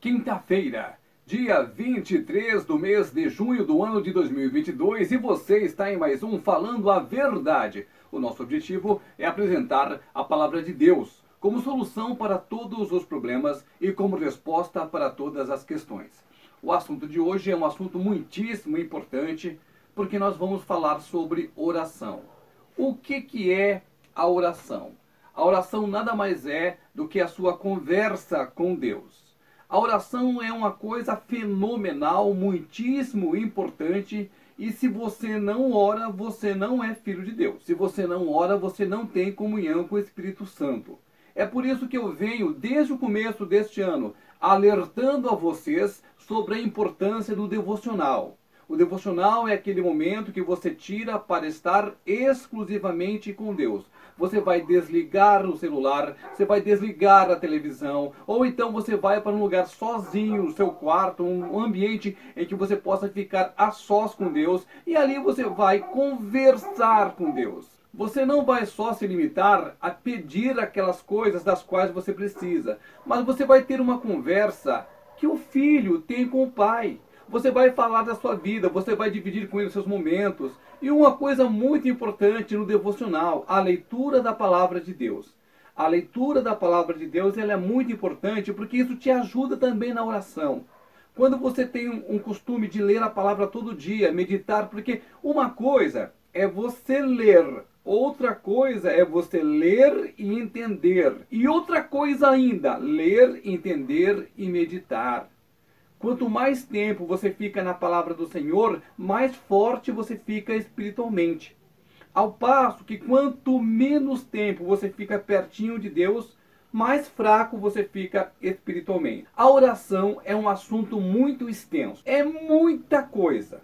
Quinta-feira, dia 23 do mês de junho do ano de 2022 e você está em mais um Falando a Verdade. O nosso objetivo é apresentar a palavra de Deus como solução para todos os problemas e como resposta para todas as questões. O assunto de hoje é um assunto muitíssimo importante porque nós vamos falar sobre oração. O que, que é a oração? A oração nada mais é do que a sua conversa com Deus. A oração é uma coisa fenomenal, muitíssimo importante. E se você não ora, você não é filho de Deus. Se você não ora, você não tem comunhão com o Espírito Santo. É por isso que eu venho, desde o começo deste ano, alertando a vocês sobre a importância do devocional. O devocional é aquele momento que você tira para estar exclusivamente com Deus você vai desligar o celular, você vai desligar a televisão, ou então você vai para um lugar sozinho, no seu quarto, um ambiente em que você possa ficar a sós com Deus, e ali você vai conversar com Deus. Você não vai só se limitar a pedir aquelas coisas das quais você precisa, mas você vai ter uma conversa que o filho tem com o pai. Você vai falar da sua vida, você vai dividir com ele seus momentos. E uma coisa muito importante no devocional, a leitura da palavra de Deus. A leitura da palavra de Deus ela é muito importante porque isso te ajuda também na oração. Quando você tem um, um costume de ler a palavra todo dia, meditar, porque uma coisa é você ler Outra coisa é você ler e entender. E outra coisa ainda, ler, entender e meditar. Quanto mais tempo você fica na palavra do Senhor, mais forte você fica espiritualmente. Ao passo que quanto menos tempo você fica pertinho de Deus, mais fraco você fica espiritualmente. A oração é um assunto muito extenso, é muita coisa.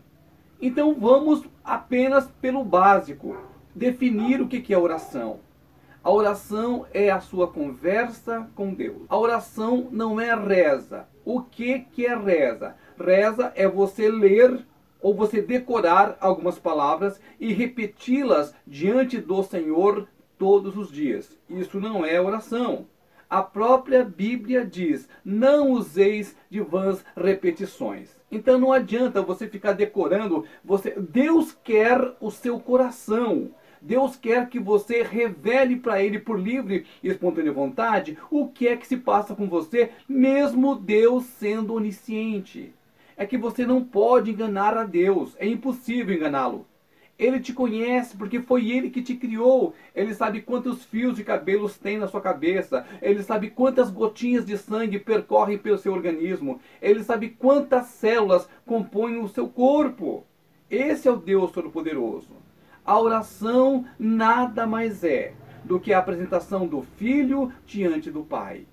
Então vamos apenas pelo básico, definir o que é oração. A oração é a sua conversa com Deus. A oração não é reza. O que, que é reza? Reza é você ler ou você decorar algumas palavras e repeti-las diante do Senhor todos os dias. Isso não é oração. A própria Bíblia diz: não useis de vãs repetições. Então não adianta você ficar decorando. Você, Deus quer o seu coração. Deus quer que você revele para Ele por livre e espontânea vontade o que é que se passa com você, mesmo Deus sendo onisciente. É que você não pode enganar a Deus, é impossível enganá-lo. Ele te conhece porque foi ele que te criou. Ele sabe quantos fios de cabelos tem na sua cabeça. Ele sabe quantas gotinhas de sangue percorrem pelo seu organismo. Ele sabe quantas células compõem o seu corpo. Esse é o Deus Todo-Poderoso. A oração nada mais é do que a apresentação do filho diante do pai.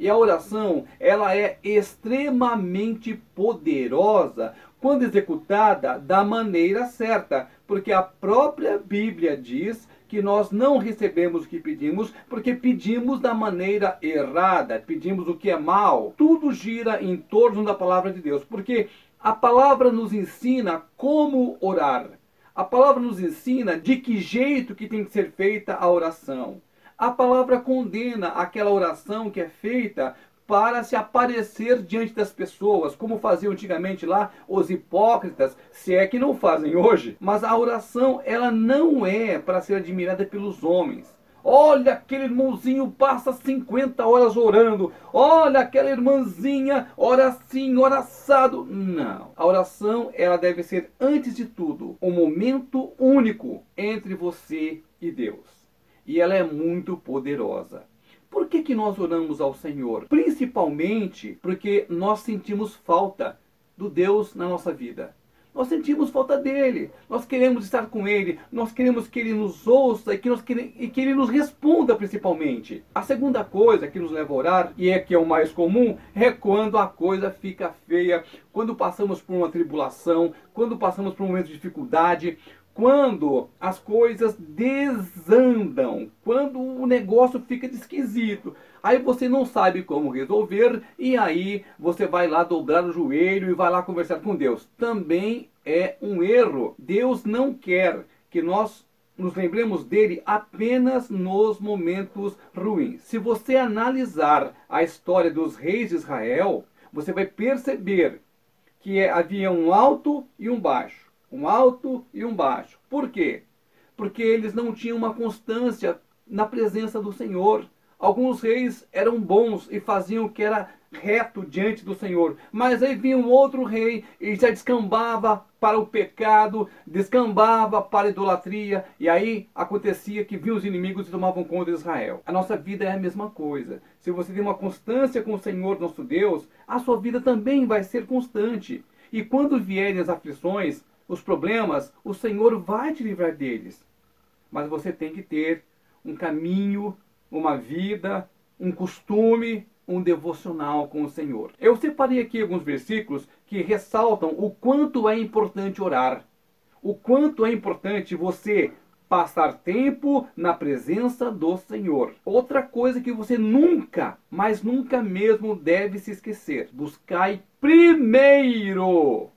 E a oração, ela é extremamente poderosa quando executada da maneira certa, porque a própria Bíblia diz que nós não recebemos o que pedimos porque pedimos da maneira errada, pedimos o que é mal. Tudo gira em torno da palavra de Deus, porque a palavra nos ensina como orar. A palavra nos ensina de que jeito que tem que ser feita a oração. A palavra condena aquela oração que é feita para se aparecer diante das pessoas, como faziam antigamente lá os hipócritas, se é que não fazem hoje. Mas a oração, ela não é para ser admirada pelos homens. Olha, aquele irmãozinho passa 50 horas orando. Olha, aquela irmãzinha ora assim, ora assado. Não. A oração, ela deve ser, antes de tudo, um momento único entre você e Deus. E ela é muito poderosa. Por que, que nós oramos ao Senhor? Principalmente porque nós sentimos falta do Deus na nossa vida. Nós sentimos falta dele. Nós queremos estar com ele. Nós queremos que ele nos ouça e que, nós queremos, e que ele nos responda, principalmente. A segunda coisa que nos leva a orar, e é que é o mais comum, é quando a coisa fica feia, quando passamos por uma tribulação, quando passamos por um momento de dificuldade, quando as coisas desandam, quando o negócio fica esquisito. Aí você não sabe como resolver e aí você vai lá dobrar o joelho e vai lá conversar com Deus. Também é um erro. Deus não quer que nós nos lembremos dele apenas nos momentos ruins. Se você analisar a história dos reis de Israel, você vai perceber que havia um alto e um baixo. Um alto e um baixo. Por quê? Porque eles não tinham uma constância na presença do Senhor. Alguns reis eram bons e faziam o que era reto diante do Senhor. Mas aí vinha um outro rei e já descambava para o pecado, descambava para a idolatria, e aí acontecia que vinham os inimigos e tomavam conta de Israel. A nossa vida é a mesma coisa. Se você tem uma constância com o Senhor nosso Deus, a sua vida também vai ser constante. E quando vierem as aflições, os problemas, o Senhor vai te livrar deles. Mas você tem que ter um caminho, uma vida, um costume, um devocional com o Senhor. Eu separei aqui alguns versículos que ressaltam o quanto é importante orar, o quanto é importante você passar tempo na presença do Senhor. Outra coisa que você nunca, mas nunca mesmo deve se esquecer: buscai primeiro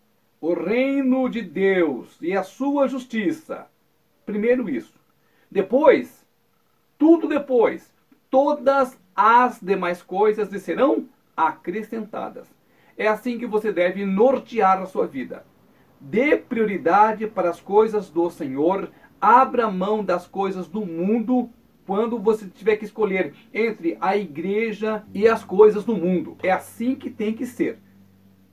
o reino de Deus e a sua justiça. Primeiro isso. Depois, tudo depois, todas as demais coisas lhe serão acrescentadas. É assim que você deve nortear a sua vida. Dê prioridade para as coisas do Senhor, abra mão das coisas do mundo quando você tiver que escolher entre a igreja e as coisas do mundo. É assim que tem que ser.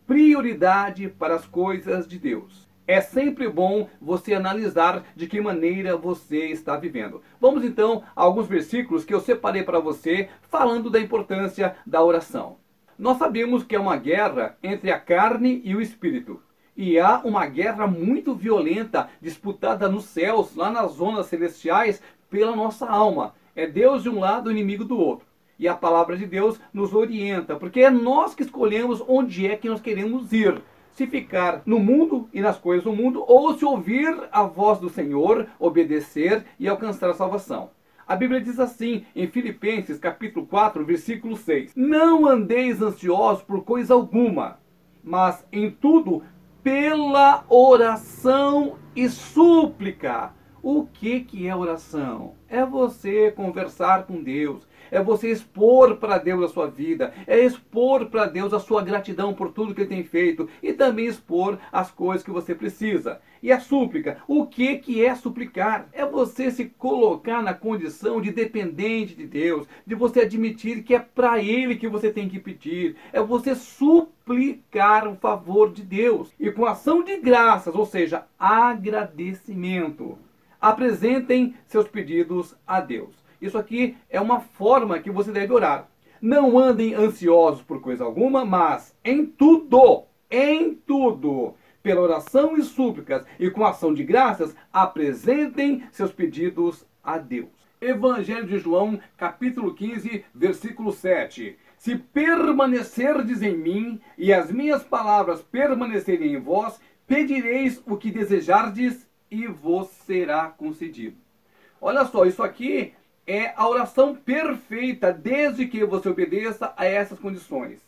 Prioridade para as coisas de Deus. É sempre bom você analisar de que maneira você está vivendo. Vamos então a alguns versículos que eu separei para você falando da importância da oração. Nós sabemos que é uma guerra entre a carne e o espírito. E há uma guerra muito violenta disputada nos céus, lá nas zonas celestiais, pela nossa alma. É Deus de um lado, o inimigo do outro. E a palavra de Deus nos orienta, porque é nós que escolhemos onde é que nós queremos ir se ficar no mundo e nas coisas do mundo, ou se ouvir a voz do Senhor, obedecer e alcançar a salvação. A Bíblia diz assim em Filipenses capítulo 4, versículo 6: Não andeis ansiosos por coisa alguma, mas em tudo pela oração e súplica. O que que é oração? É você conversar com Deus, é você expor para Deus a sua vida, é expor para Deus a sua gratidão por tudo que Ele tem feito e também expor as coisas que você precisa. E a súplica, o que, que é suplicar? É você se colocar na condição de dependente de Deus, de você admitir que é para Ele que você tem que pedir, é você suplicar o favor de Deus e com ação de graças, ou seja, agradecimento. Apresentem seus pedidos a Deus. Isso aqui é uma forma que você deve orar. Não andem ansiosos por coisa alguma, mas em tudo, em tudo, pela oração e súplicas e com ação de graças, apresentem seus pedidos a Deus. Evangelho de João, capítulo 15, versículo 7. Se permanecerdes em mim e as minhas palavras permanecerem em vós, pedireis o que desejardes e vos será concedido. Olha só, isso aqui é a oração perfeita, desde que você obedeça a essas condições.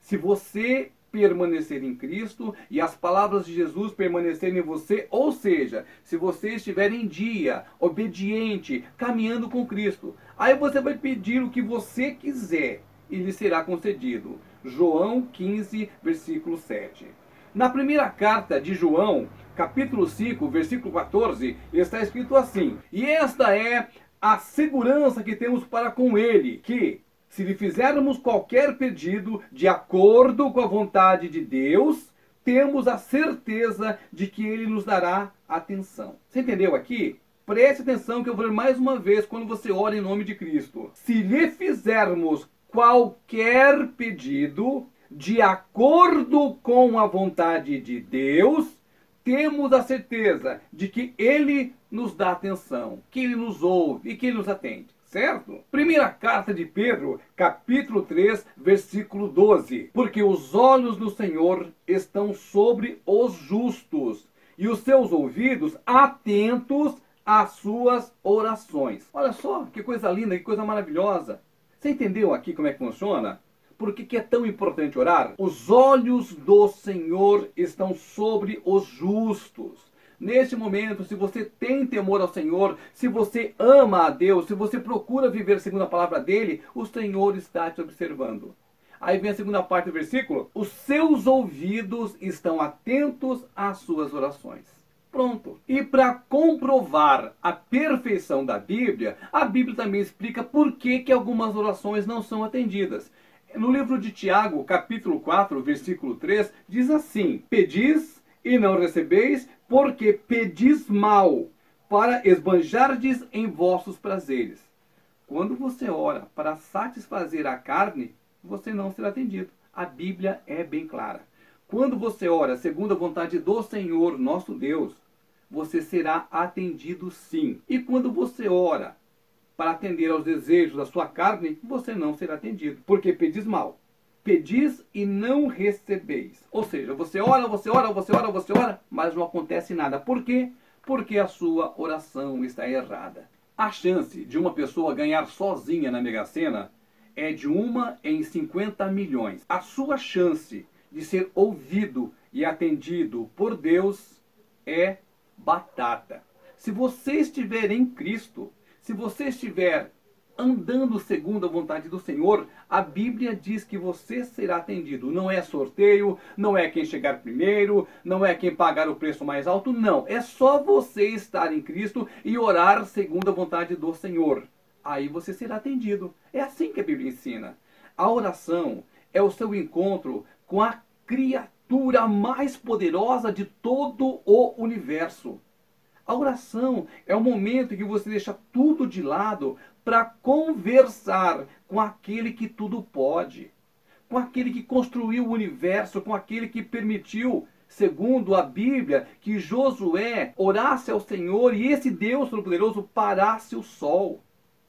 Se você permanecer em Cristo e as palavras de Jesus permanecerem em você, ou seja, se você estiver em dia, obediente, caminhando com Cristo, aí você vai pedir o que você quiser e lhe será concedido. João 15, versículo 7. Na primeira carta de João, capítulo 5, versículo 14, está escrito assim: E esta é a segurança que temos para com Ele, que, se lhe fizermos qualquer pedido de acordo com a vontade de Deus, temos a certeza de que Ele nos dará atenção. Você entendeu aqui? Preste atenção que eu vou ler mais uma vez quando você ora em nome de Cristo. Se lhe fizermos qualquer pedido de acordo com a vontade de Deus, temos a certeza de que Ele nos dá atenção, que Ele nos ouve e que Ele nos atende. Certo? Primeira carta de Pedro, capítulo 3, versículo 12. Porque os olhos do Senhor estão sobre os justos e os seus ouvidos atentos às suas orações. Olha só que coisa linda, que coisa maravilhosa. Você entendeu aqui como é que funciona? Por que, que é tão importante orar? Os olhos do Senhor estão sobre os justos. Neste momento, se você tem temor ao Senhor, se você ama a Deus, se você procura viver segundo a palavra dele, o Senhor está te observando. Aí vem a segunda parte do versículo: Os seus ouvidos estão atentos às suas orações. Pronto. E para comprovar a perfeição da Bíblia, a Bíblia também explica por que, que algumas orações não são atendidas. No livro de Tiago, capítulo 4, versículo 3, diz assim: Pedis e não recebeis, porque pedis mal, para esbanjardes em vossos prazeres. Quando você ora para satisfazer a carne, você não será atendido. A Bíblia é bem clara. Quando você ora segundo a vontade do Senhor nosso Deus, você será atendido sim. E quando você ora para atender aos desejos da sua carne, você não será atendido, porque pedis mal. Pedis e não recebeis. Ou seja, você ora, você ora, você ora, você ora, mas não acontece nada. Por quê? Porque a sua oração está errada. A chance de uma pessoa ganhar sozinha na Mega Sena é de uma em 50 milhões. A sua chance de ser ouvido e atendido por Deus é batata. Se você estiver em Cristo, se você estiver andando segundo a vontade do Senhor, a Bíblia diz que você será atendido. Não é sorteio, não é quem chegar primeiro, não é quem pagar o preço mais alto, não. É só você estar em Cristo e orar segundo a vontade do Senhor aí você será atendido. É assim que a Bíblia ensina. A oração é o seu encontro com a criatura mais poderosa de todo o universo. A oração é o momento em que você deixa tudo de lado para conversar com aquele que tudo pode, com aquele que construiu o universo, com aquele que permitiu, segundo a Bíblia, que Josué orasse ao Senhor e esse Deus Todo-Poderoso parasse o sol.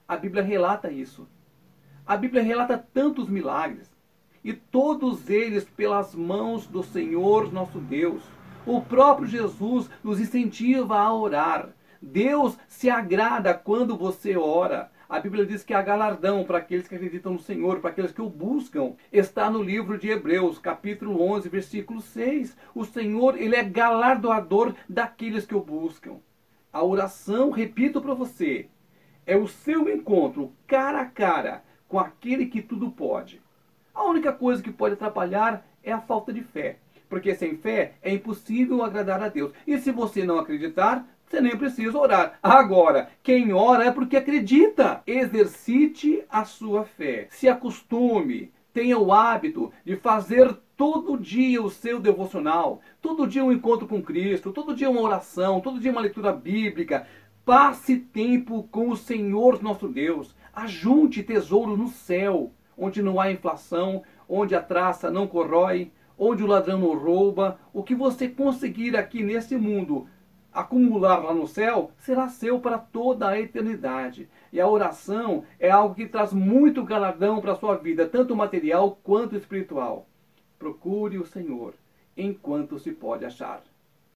A Bíblia relata isso. A Bíblia relata tantos milagres. E todos eles pelas mãos do Senhor nosso Deus. O próprio Jesus nos incentiva a orar. Deus se agrada quando você ora. A Bíblia diz que há galardão para aqueles que acreditam no Senhor, para aqueles que o buscam. Está no livro de Hebreus, capítulo 11, versículo 6. O Senhor, ele é galardoador daqueles que o buscam. A oração, repito para você, é o seu encontro cara a cara com aquele que tudo pode. A única coisa que pode atrapalhar é a falta de fé, porque sem fé é impossível agradar a Deus. E se você não acreditar, você nem precisa orar. Agora, quem ora é porque acredita. Exercite a sua fé. Se acostume, tenha o hábito de fazer todo dia o seu devocional, todo dia um encontro com Cristo, todo dia uma oração, todo dia uma leitura bíblica. Passe tempo com o Senhor nosso Deus. Ajunte tesouro no céu, onde não há inflação, onde a traça não corrói, onde o ladrão não rouba. O que você conseguir aqui nesse mundo acumular lá no céu será seu para toda a eternidade. E a oração é algo que traz muito galardão para a sua vida, tanto material quanto espiritual. Procure o Senhor enquanto se pode achar.